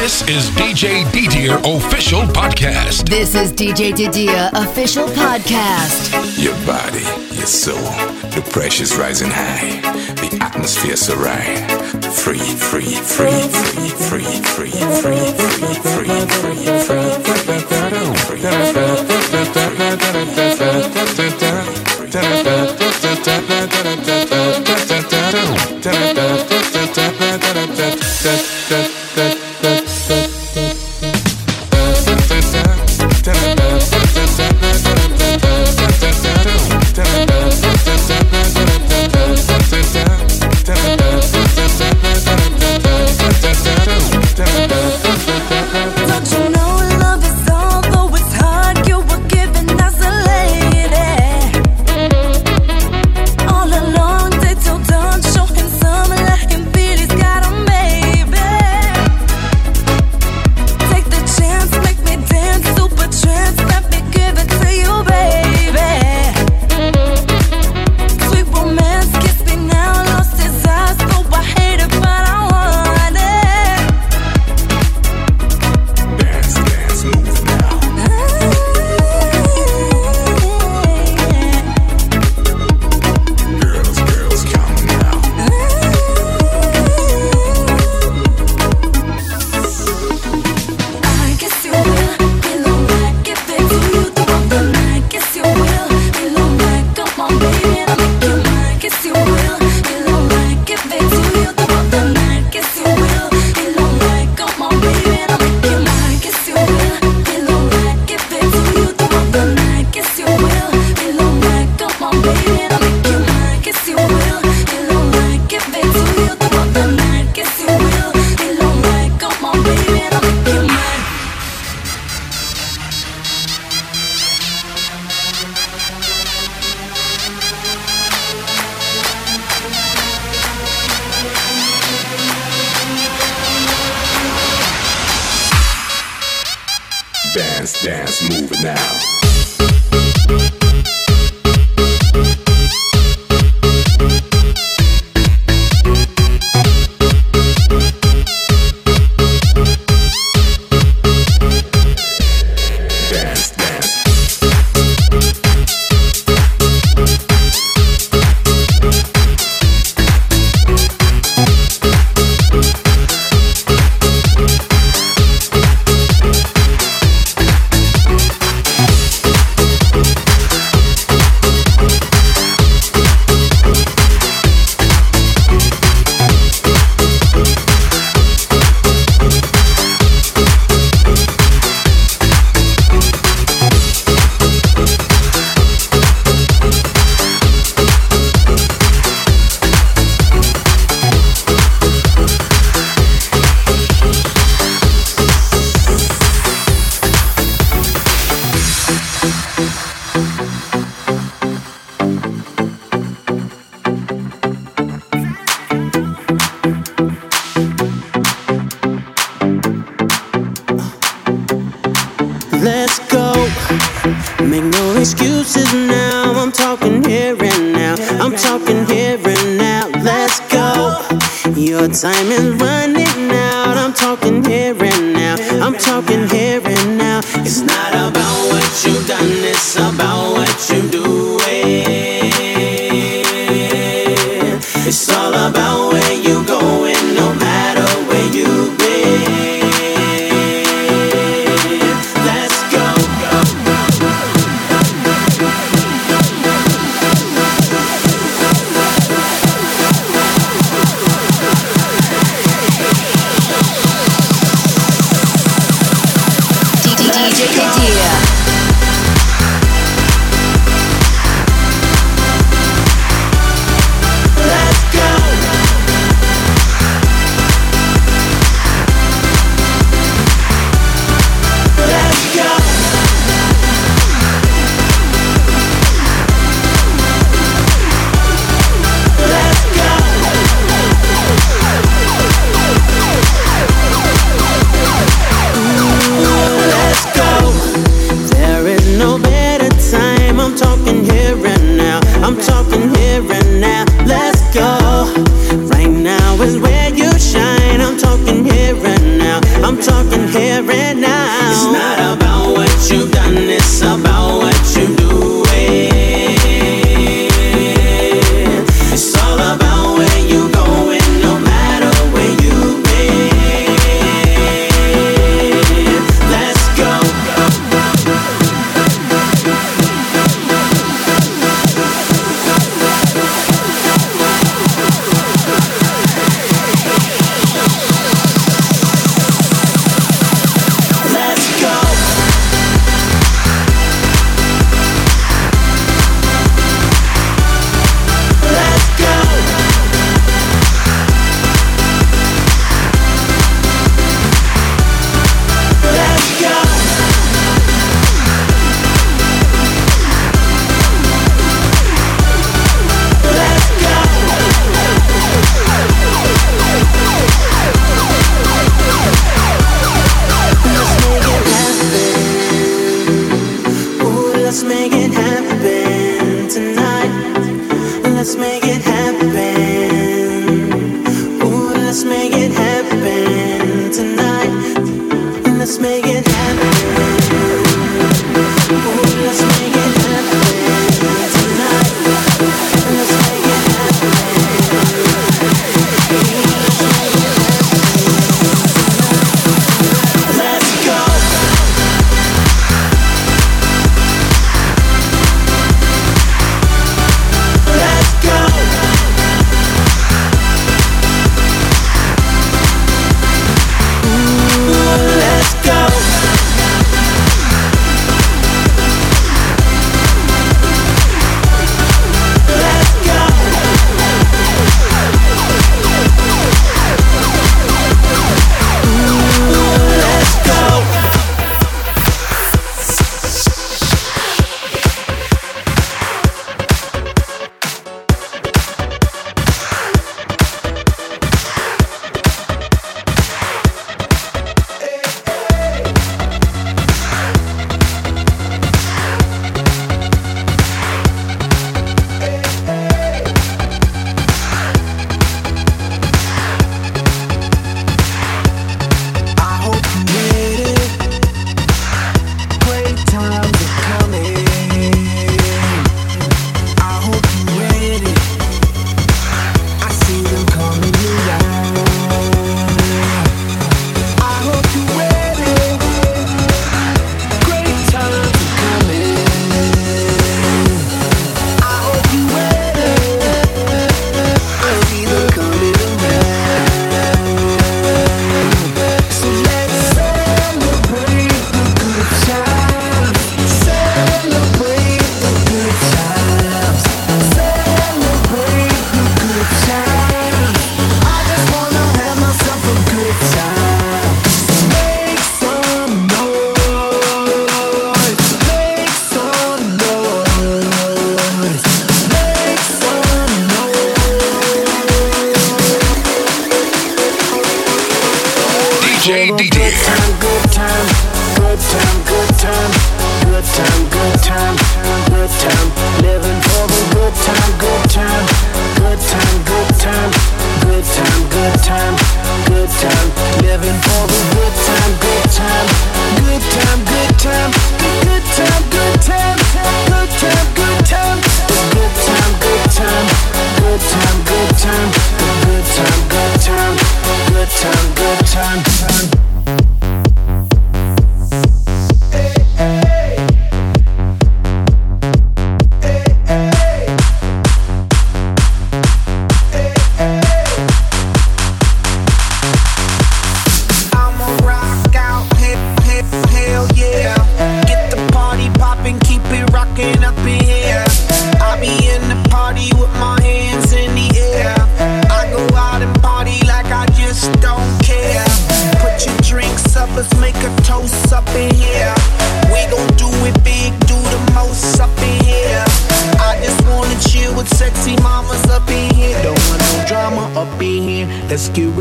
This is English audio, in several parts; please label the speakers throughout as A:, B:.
A: This is DJ Didier Official Podcast.
B: This is DJ Didier Official Podcast.
C: Your body, your soul, the pressure's rising high, the atmosphere so right. Free, free, Free, free, free, free, free, free, free, free, free,
D: free,
E: Your time is running out. I'm talking here and
F: now. I'm talking here and now. It's
G: not about what you've done, it's about what you do. It's all about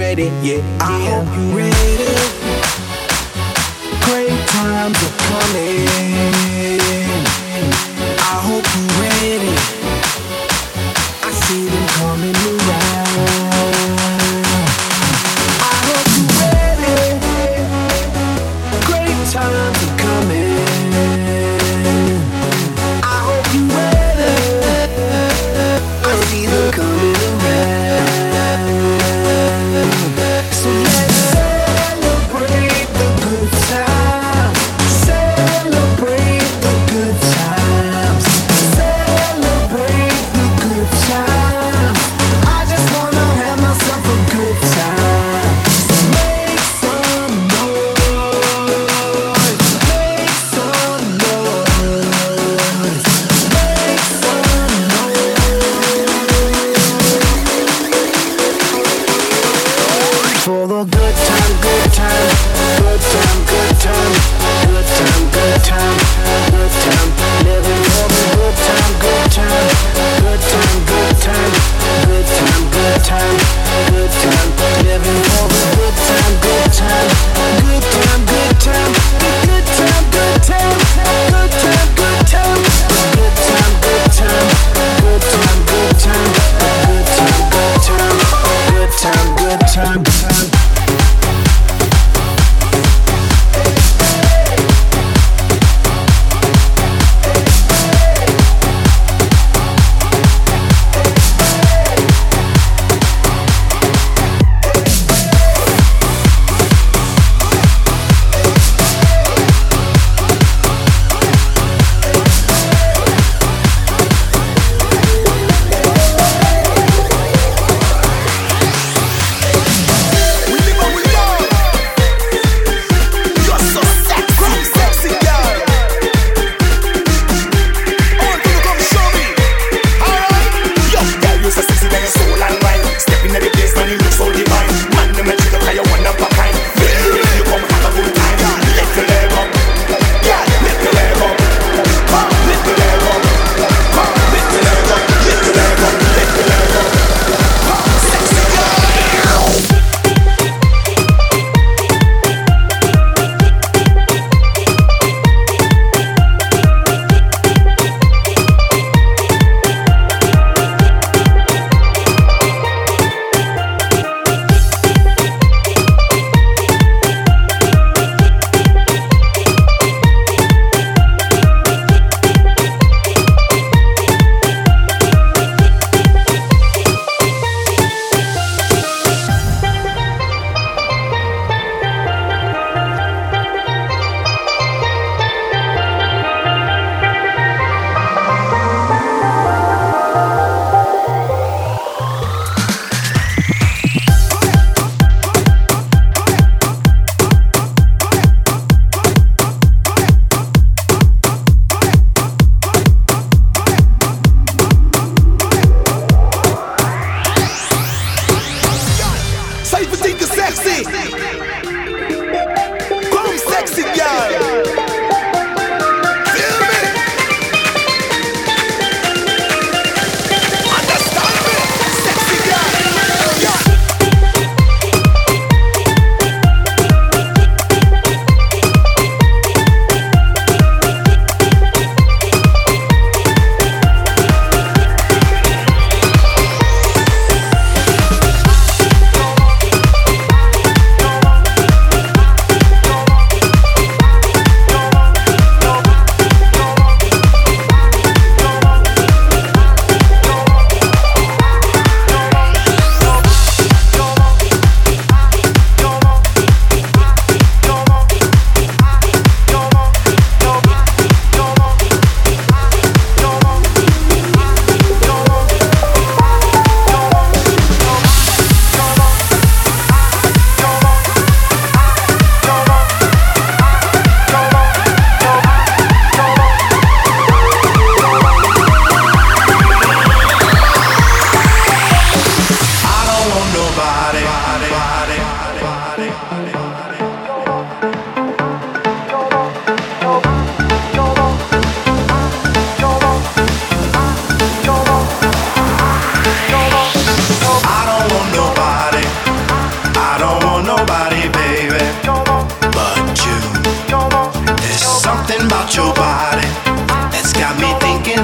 G: time,
F: time.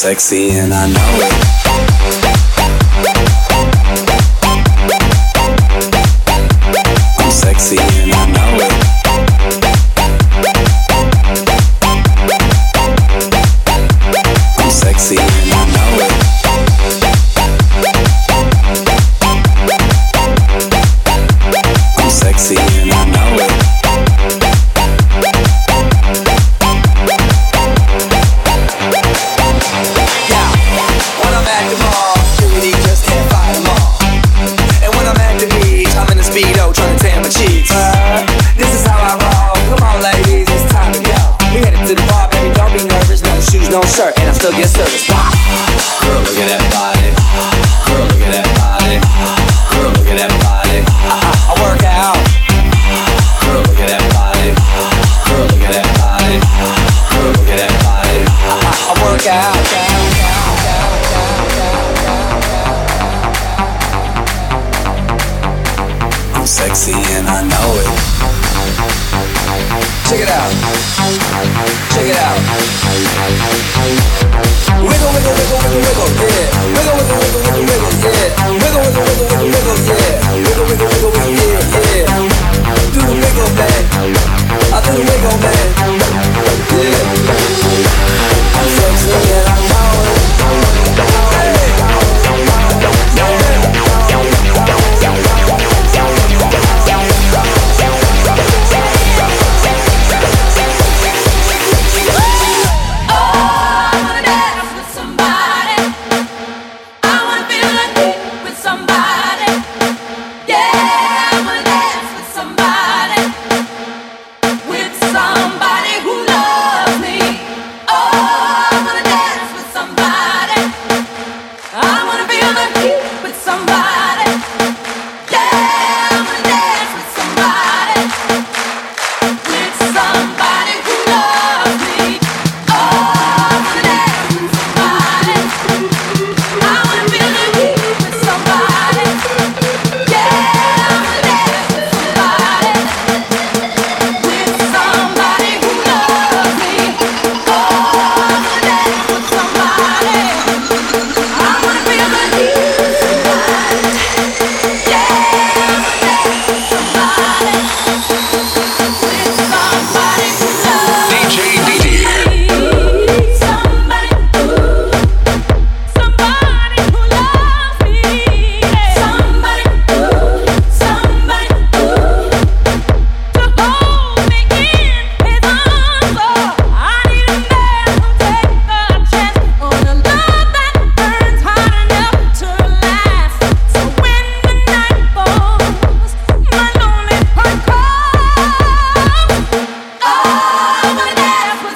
F: sexy and I know it.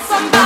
H: somebody.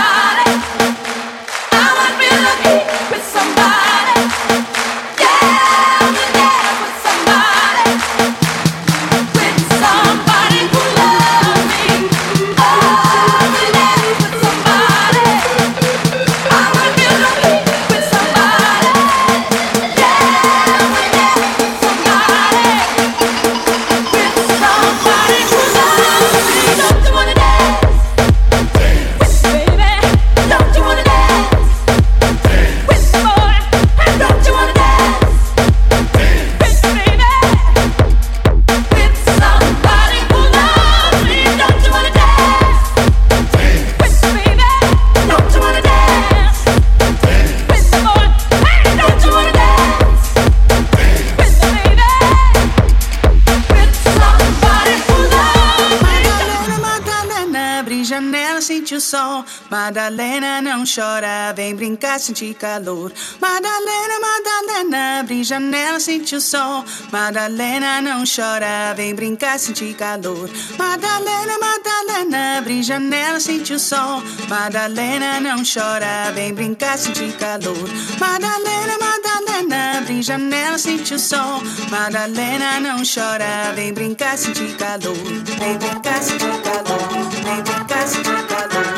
I: vai sentir calor. Madalena, Madalena, abre janela, sente o sol. Madalena, não chora, vem brincar, sentir calor. Madalena, Madalena, abre janela, sente o sol. Madalena, não chora, vem brincar, sentir calor. Madalena, Madalena, abre janela, sente o sol. Madalena, não chora, vem brincar, sentir calor. Vem brincar, sentir calor. Vem brincar, sentir calor.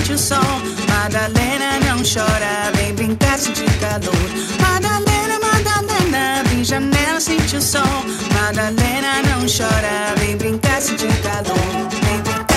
I: sente o sol. Madalena não chora, vem brincar de calor. Madalena, Madalena, vem janela, sente o sol. Madalena não chora, vem brincar de calor. Vem brincar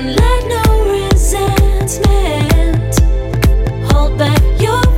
J: and let no resentment hold back your